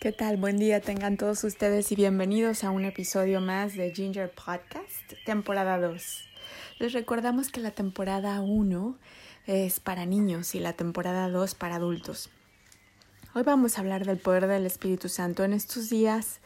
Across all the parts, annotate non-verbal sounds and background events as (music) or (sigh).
¿Qué tal? Buen día tengan todos ustedes y bienvenidos a un episodio más de Ginger Podcast, temporada 2. Les recordamos que la temporada 1 es para niños y la temporada 2 para adultos. Hoy vamos a hablar del poder del Espíritu Santo. En estos días,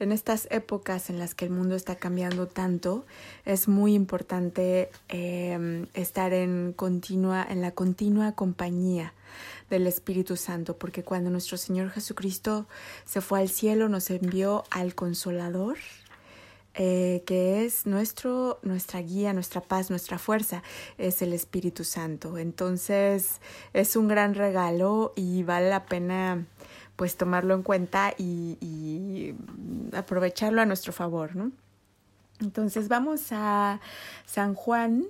en estas épocas en las que el mundo está cambiando tanto, es muy importante eh, estar en, continua, en la continua compañía del Espíritu Santo, porque cuando nuestro Señor Jesucristo se fue al cielo nos envió al Consolador, eh, que es nuestro, nuestra guía, nuestra paz, nuestra fuerza, es el Espíritu Santo. Entonces es un gran regalo y vale la pena pues tomarlo en cuenta y, aprovecharlo a nuestro favor, ¿no? Entonces vamos a San Juan,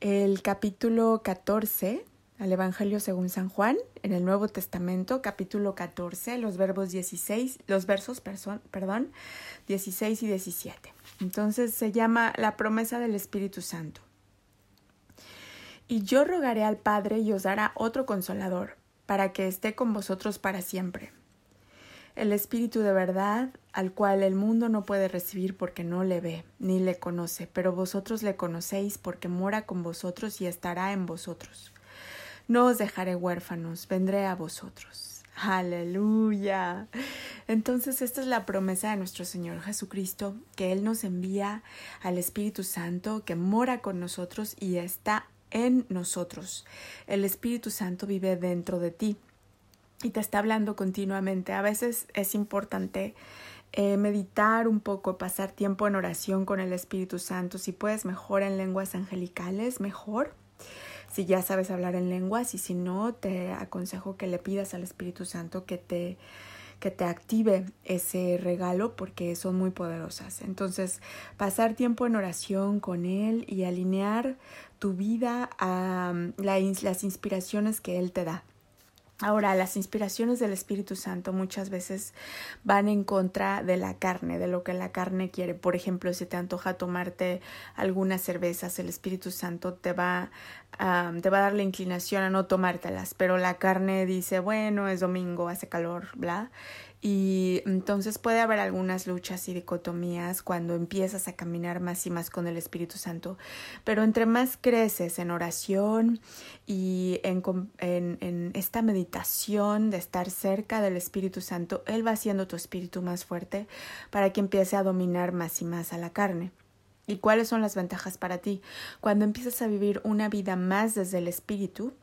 el capítulo 14, al Evangelio según San Juan, en el Nuevo Testamento, capítulo 14, los verbos 16, los versos, perdón, 16 y 17. Entonces se llama la promesa del Espíritu Santo. Y yo rogaré al Padre y os dará otro consolador, para que esté con vosotros para siempre. El Espíritu de verdad, al cual el mundo no puede recibir porque no le ve, ni le conoce, pero vosotros le conocéis porque mora con vosotros y estará en vosotros. No os dejaré huérfanos, vendré a vosotros. Aleluya. Entonces esta es la promesa de nuestro Señor Jesucristo, que Él nos envía al Espíritu Santo, que mora con nosotros y está en nosotros. El Espíritu Santo vive dentro de ti y te está hablando continuamente. A veces es importante eh, meditar un poco, pasar tiempo en oración con el Espíritu Santo. Si puedes mejor en lenguas angelicales, mejor si ya sabes hablar en lenguas y si no, te aconsejo que le pidas al Espíritu Santo que te que te active ese regalo porque son muy poderosas. Entonces, pasar tiempo en oración con Él y alinear tu vida a las inspiraciones que Él te da. Ahora, las inspiraciones del Espíritu Santo muchas veces van en contra de la carne, de lo que la carne quiere. Por ejemplo, si te antoja tomarte algunas cervezas, el Espíritu Santo te va, te va a dar la inclinación a no tomártelas, pero la carne dice, bueno, es domingo, hace calor, bla. Y entonces puede haber algunas luchas y dicotomías cuando empiezas a caminar más y más con el Espíritu Santo. Pero entre más creces en oración y en, en, esta meditación de estar cerca del Espíritu Santo, Él va haciendo tu espíritu más fuerte para que empiece a dominar más y más a la carne. ¿Y cuáles son las ventajas para ti? Cuando empiezas a vivir una vida más desde el Espíritu,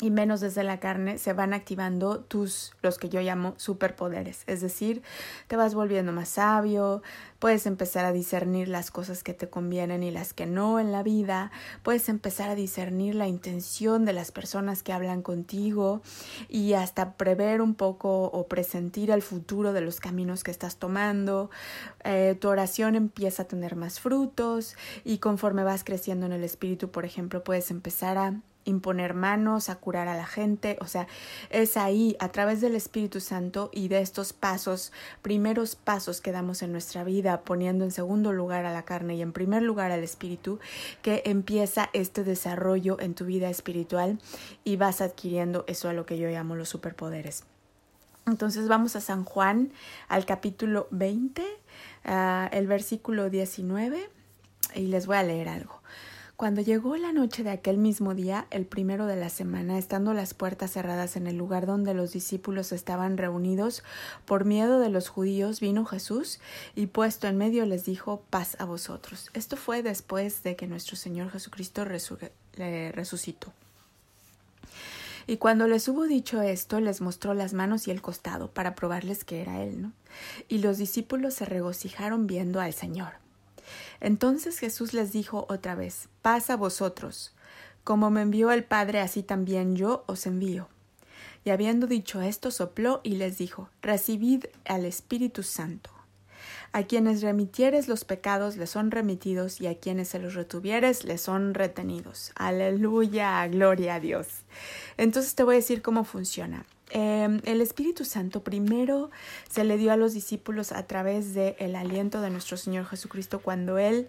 y menos desde la carne se van activando tus, los que yo llamo superpoderes. Es decir, te vas volviendo más sabio, puedes empezar a discernir las cosas que te convienen y las que no en la vida, puedes empezar a discernir la intención de las personas que hablan contigo y hasta prever un poco o presentir el futuro de los caminos que estás tomando. Eh, tu oración empieza a tener más frutos y conforme vas creciendo en el espíritu, por ejemplo, puedes empezar a imponer manos, a curar a la gente, o sea, es ahí, a través del Espíritu Santo y de estos pasos, primeros pasos que damos en nuestra vida, poniendo en segundo lugar a la carne y en primer lugar al Espíritu, que empieza este desarrollo en tu vida espiritual y vas adquiriendo eso a lo que yo llamo los superpoderes. Entonces vamos a San Juan, al capítulo 20, ah, el versículo 19, y les voy a leer algo. Cuando llegó la noche de aquel mismo día, el primero de la semana, estando las puertas cerradas en el lugar donde los discípulos estaban reunidos, por miedo de los judíos, vino Jesús y puesto en medio les dijo paz a vosotros. Esto fue después de que nuestro Señor Jesucristo resucitó. Y cuando les hubo dicho esto, les mostró las manos y el costado para probarles que era él, ¿no? Y los discípulos se regocijaron viendo al Señor. Entonces Jesús les dijo otra vez, paz a vosotros. Como me envió el Padre, así también yo os envío. Y habiendo dicho esto, sopló y les dijo, recibid al Espíritu Santo. A quienes remitieres los pecados les son remitidos y a quienes se los retuvieres les son retenidos. Aleluya, gloria a Dios. Entonces te voy a decir cómo funciona. Em, el Espíritu Santo primero se le dio a los discípulos a través del el aliento de nuestro Señor Jesucristo cuando Él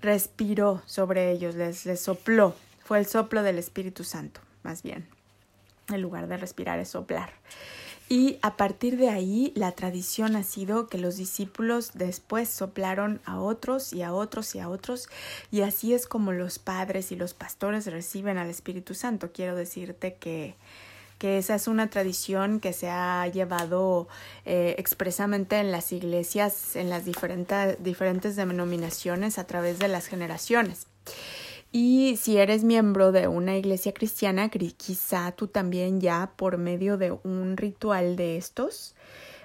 respiró sobre ellos, les, les sopló. Fue el soplo del Espíritu Santo, más bien. En lugar de respirar es soplar. Y a partir de ahí, la tradición ha sido que los discípulos después soplaron a otros y a otros y a otros, y así es como los padres y los pastores reciben al Espíritu Santo. Quiero decirte que, que esa es una tradición que se ha llevado eh, expresamente en las iglesias, en las diferentes, diferentes denominaciones a través de las generaciones. Y si eres miembro de una iglesia cristiana, quizá tú también ya por medio de un ritual de estos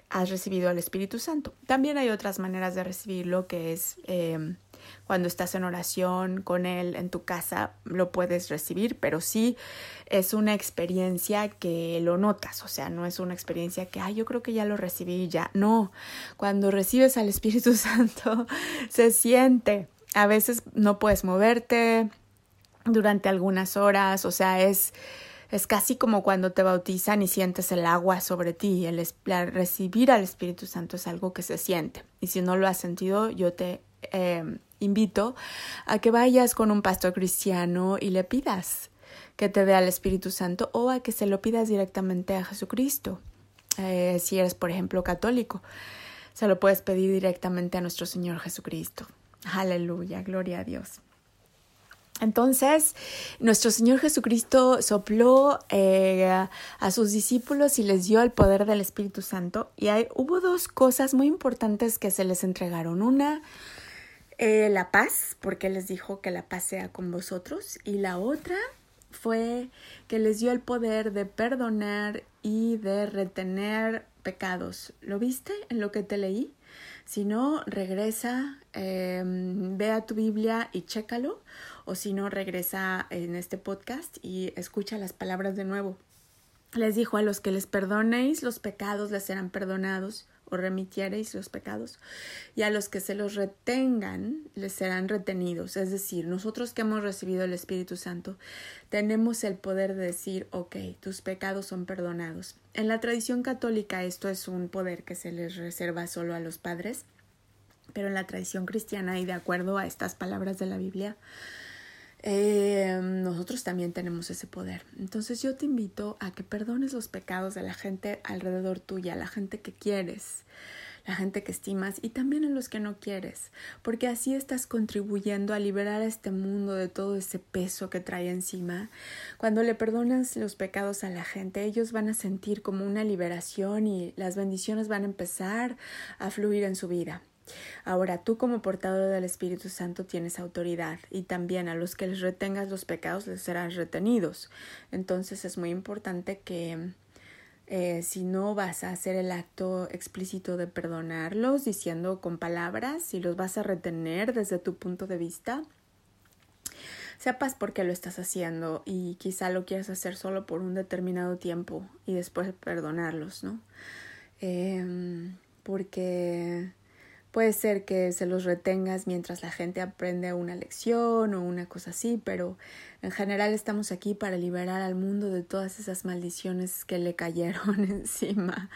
has recibido al Espíritu Santo. También hay otras maneras de recibirlo, que es em, cuando estás en oración con Él en tu casa, lo puedes recibir, pero sí es una experiencia que lo notas, o sea, no es una experiencia que, ay, yo creo que ya lo recibí ya. No, cuando recibes al Espíritu (laughs) Santo, se siente a veces no puedes moverte durante algunas horas, o sea, es, es casi como cuando te bautizan y sientes el agua sobre ti. El, recibir al Espíritu Santo es algo que se siente. Y si no lo has sentido, yo te eh, invito a que vayas con un pastor cristiano y le pidas que te dé al Espíritu Santo o a que se lo pidas directamente a Jesucristo. Eh, si eres, por ejemplo, católico, se lo puedes pedir directamente a nuestro Señor Jesucristo. Aleluya, gloria a Dios. Entonces, nuestro Señor Jesucristo sopló eh, a sus discípulos y les dio el poder del Espíritu Santo. Y hay, hubo dos cosas muy importantes que se les entregaron. Una, eh, la paz, porque les dijo que la paz sea con vosotros. Y la otra fue que les dio el poder de perdonar y de retener pecados. ¿Lo viste en lo que te leí? Si no, regresa, em, ve a tu Biblia y chécalo, o si no, regresa en este podcast y escucha las palabras de nuevo. Les dijo a los que les perdonéis los pecados les serán perdonados o remitiereis los pecados y a los que se los retengan les serán retenidos. Es decir, nosotros que hemos recibido el Espíritu Santo tenemos el poder de decir, ok, tus pecados son perdonados. En la tradición católica esto es un poder que se les reserva solo a los padres, pero en la tradición cristiana y de acuerdo a estas palabras de la Biblia, eh, nosotros también tenemos ese poder. Entonces yo te invito a que perdones los pecados de la gente alrededor tuya, la gente que quieres, la gente que estimas y también en los que no quieres, porque así estás contribuyendo a liberar a este mundo de todo ese peso que trae encima. Cuando le perdonas los pecados a la gente, ellos van a sentir como una liberación y las bendiciones van a empezar a fluir en su vida. Ahora tú como portador del Espíritu Santo tienes autoridad y también a los que les retengas los pecados les serán retenidos. Entonces es muy importante que eh, si no vas a hacer el acto explícito de perdonarlos diciendo con palabras, si los vas a retener desde tu punto de vista, sepas por qué lo estás haciendo y quizá lo quieras hacer solo por un determinado tiempo y después perdonarlos, ¿no? Eh, porque Puede ser que se los retengas mientras la gente aprende una lección o una cosa así, pero en general estamos aquí para liberar al mundo de todas esas maldiciones que le cayeron (laughs) encima.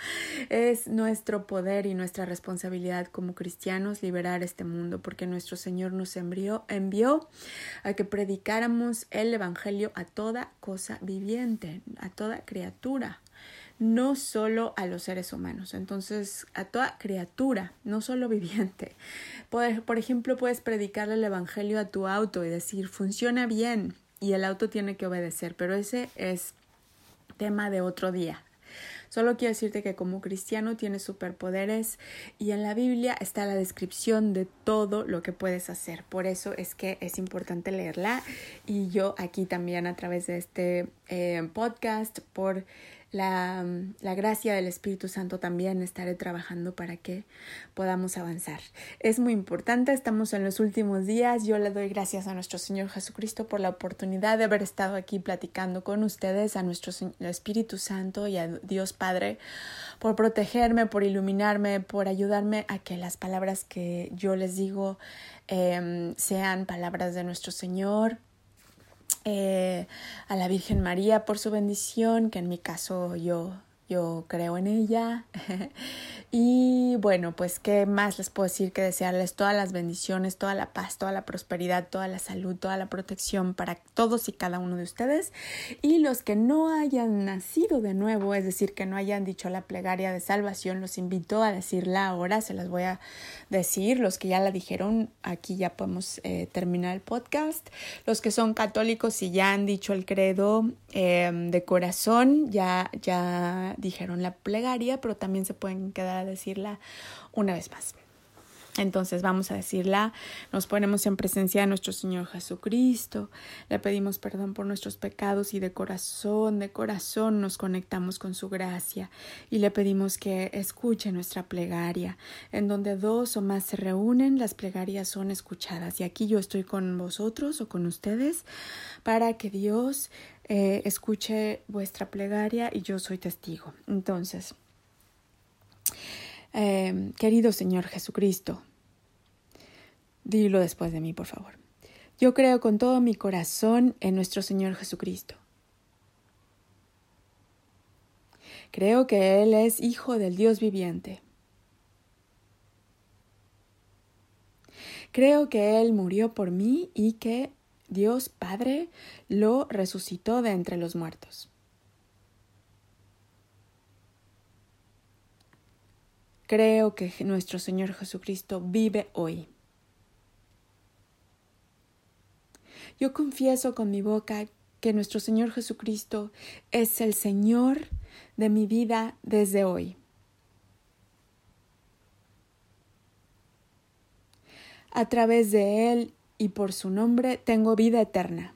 Es nuestro poder y nuestra responsabilidad como cristianos liberar este mundo porque nuestro Señor nos envió, envió a que predicáramos el Evangelio a toda cosa viviente, a toda criatura no solo a los seres humanos, entonces a toda criatura, no solo viviente. Por, por ejemplo, puedes predicarle el Evangelio a tu auto y decir, funciona bien y el auto tiene que obedecer, pero ese es tema de otro día. Solo quiero decirte que como cristiano tienes superpoderes y en la Biblia está la descripción de todo lo que puedes hacer. Por eso es que es importante leerla y yo aquí también a través de este eh, podcast por la, la, gracia del Espíritu Santo también estaré trabajando para que podamos avanzar. Es muy importante, estamos en los últimos días. Yo le doy gracias a nuestro Señor Jesucristo por la oportunidad de haber estado aquí platicando con ustedes, a nuestro Espíritu Santo y a Dios Padre por protegerme, por iluminarme, por ayudarme a que las palabras que yo les digo eh, sean palabras de nuestro Señor eh, a la Virgen María por su bendición, que en mi caso yo, yo creo en ella. (laughs) y bueno, pues qué más les puedo decir que desearles todas las bendiciones, toda la paz, toda la prosperidad, toda la salud, toda la protección para todos y cada uno de ustedes. Y los que no hayan nacido de nuevo, es decir, que no hayan dicho la plegaria de salvación, los invito a decirla ahora, se las voy a decir. Los que ya la dijeron, aquí ya podemos eh, terminar el podcast. Los que son católicos y ya han dicho el credo eh, de corazón, ya, ya dijeron la plegaria, pero también se pueden quedar a decirla una vez más. Entonces vamos a decirla, nos ponemos en presencia de nuestro Señor Jesucristo, le pedimos perdón por nuestros pecados y de corazón, de corazón nos conectamos con su gracia y le pedimos que escuche nuestra plegaria. En donde dos o más se reúnen, las plegarias son escuchadas y aquí yo estoy con vosotros o con ustedes para que Dios eh, escuche vuestra plegaria y yo soy testigo. Entonces, eh, querido Señor Jesucristo, dilo después de mí, por favor. Yo creo con todo mi corazón en nuestro Señor Jesucristo. Creo que Él es Hijo del Dios viviente. Creo que Él murió por mí y que Dios Padre lo resucitó de entre los muertos. Creo que nuestro Señor Jesucristo vive hoy. Yo confieso con mi boca que nuestro Señor Jesucristo es el Señor de mi vida desde hoy. A través de Él y por su nombre tengo vida eterna.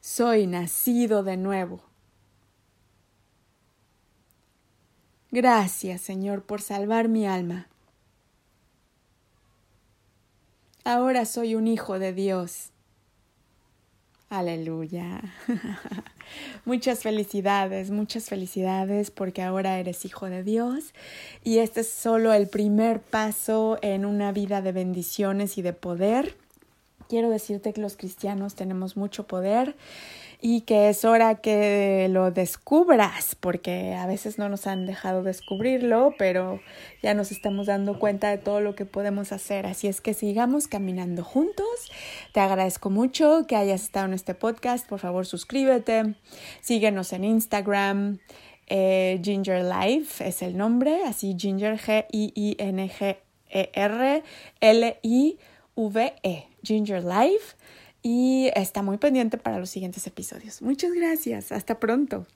Soy nacido de nuevo. Gracias, Señor, por salvar mi alma. Ahora soy un hijo de Dios. Aleluya. (laughs) muchas felicidades, muchas felicidades porque ahora eres hijo de Dios y este es solo el primer paso en una vida de bendiciones y de poder. Quiero decirte que los cristianos tenemos mucho poder y que es hora que lo descubras, porque a veces no nos han dejado descubrirlo, pero ya nos estamos dando cuenta de todo lo que podemos hacer. Así es que sigamos caminando juntos. Te agradezco mucho que hayas estado en este podcast. Por favor, suscríbete, síguenos en Instagram. Eh, Ginger Life es el nombre, así Ginger G-I-I-N-G-E-R-L-I-V-E, Ginger Life y está muy pendiente para los siguientes episodios. Muchas gracias. Hasta pronto.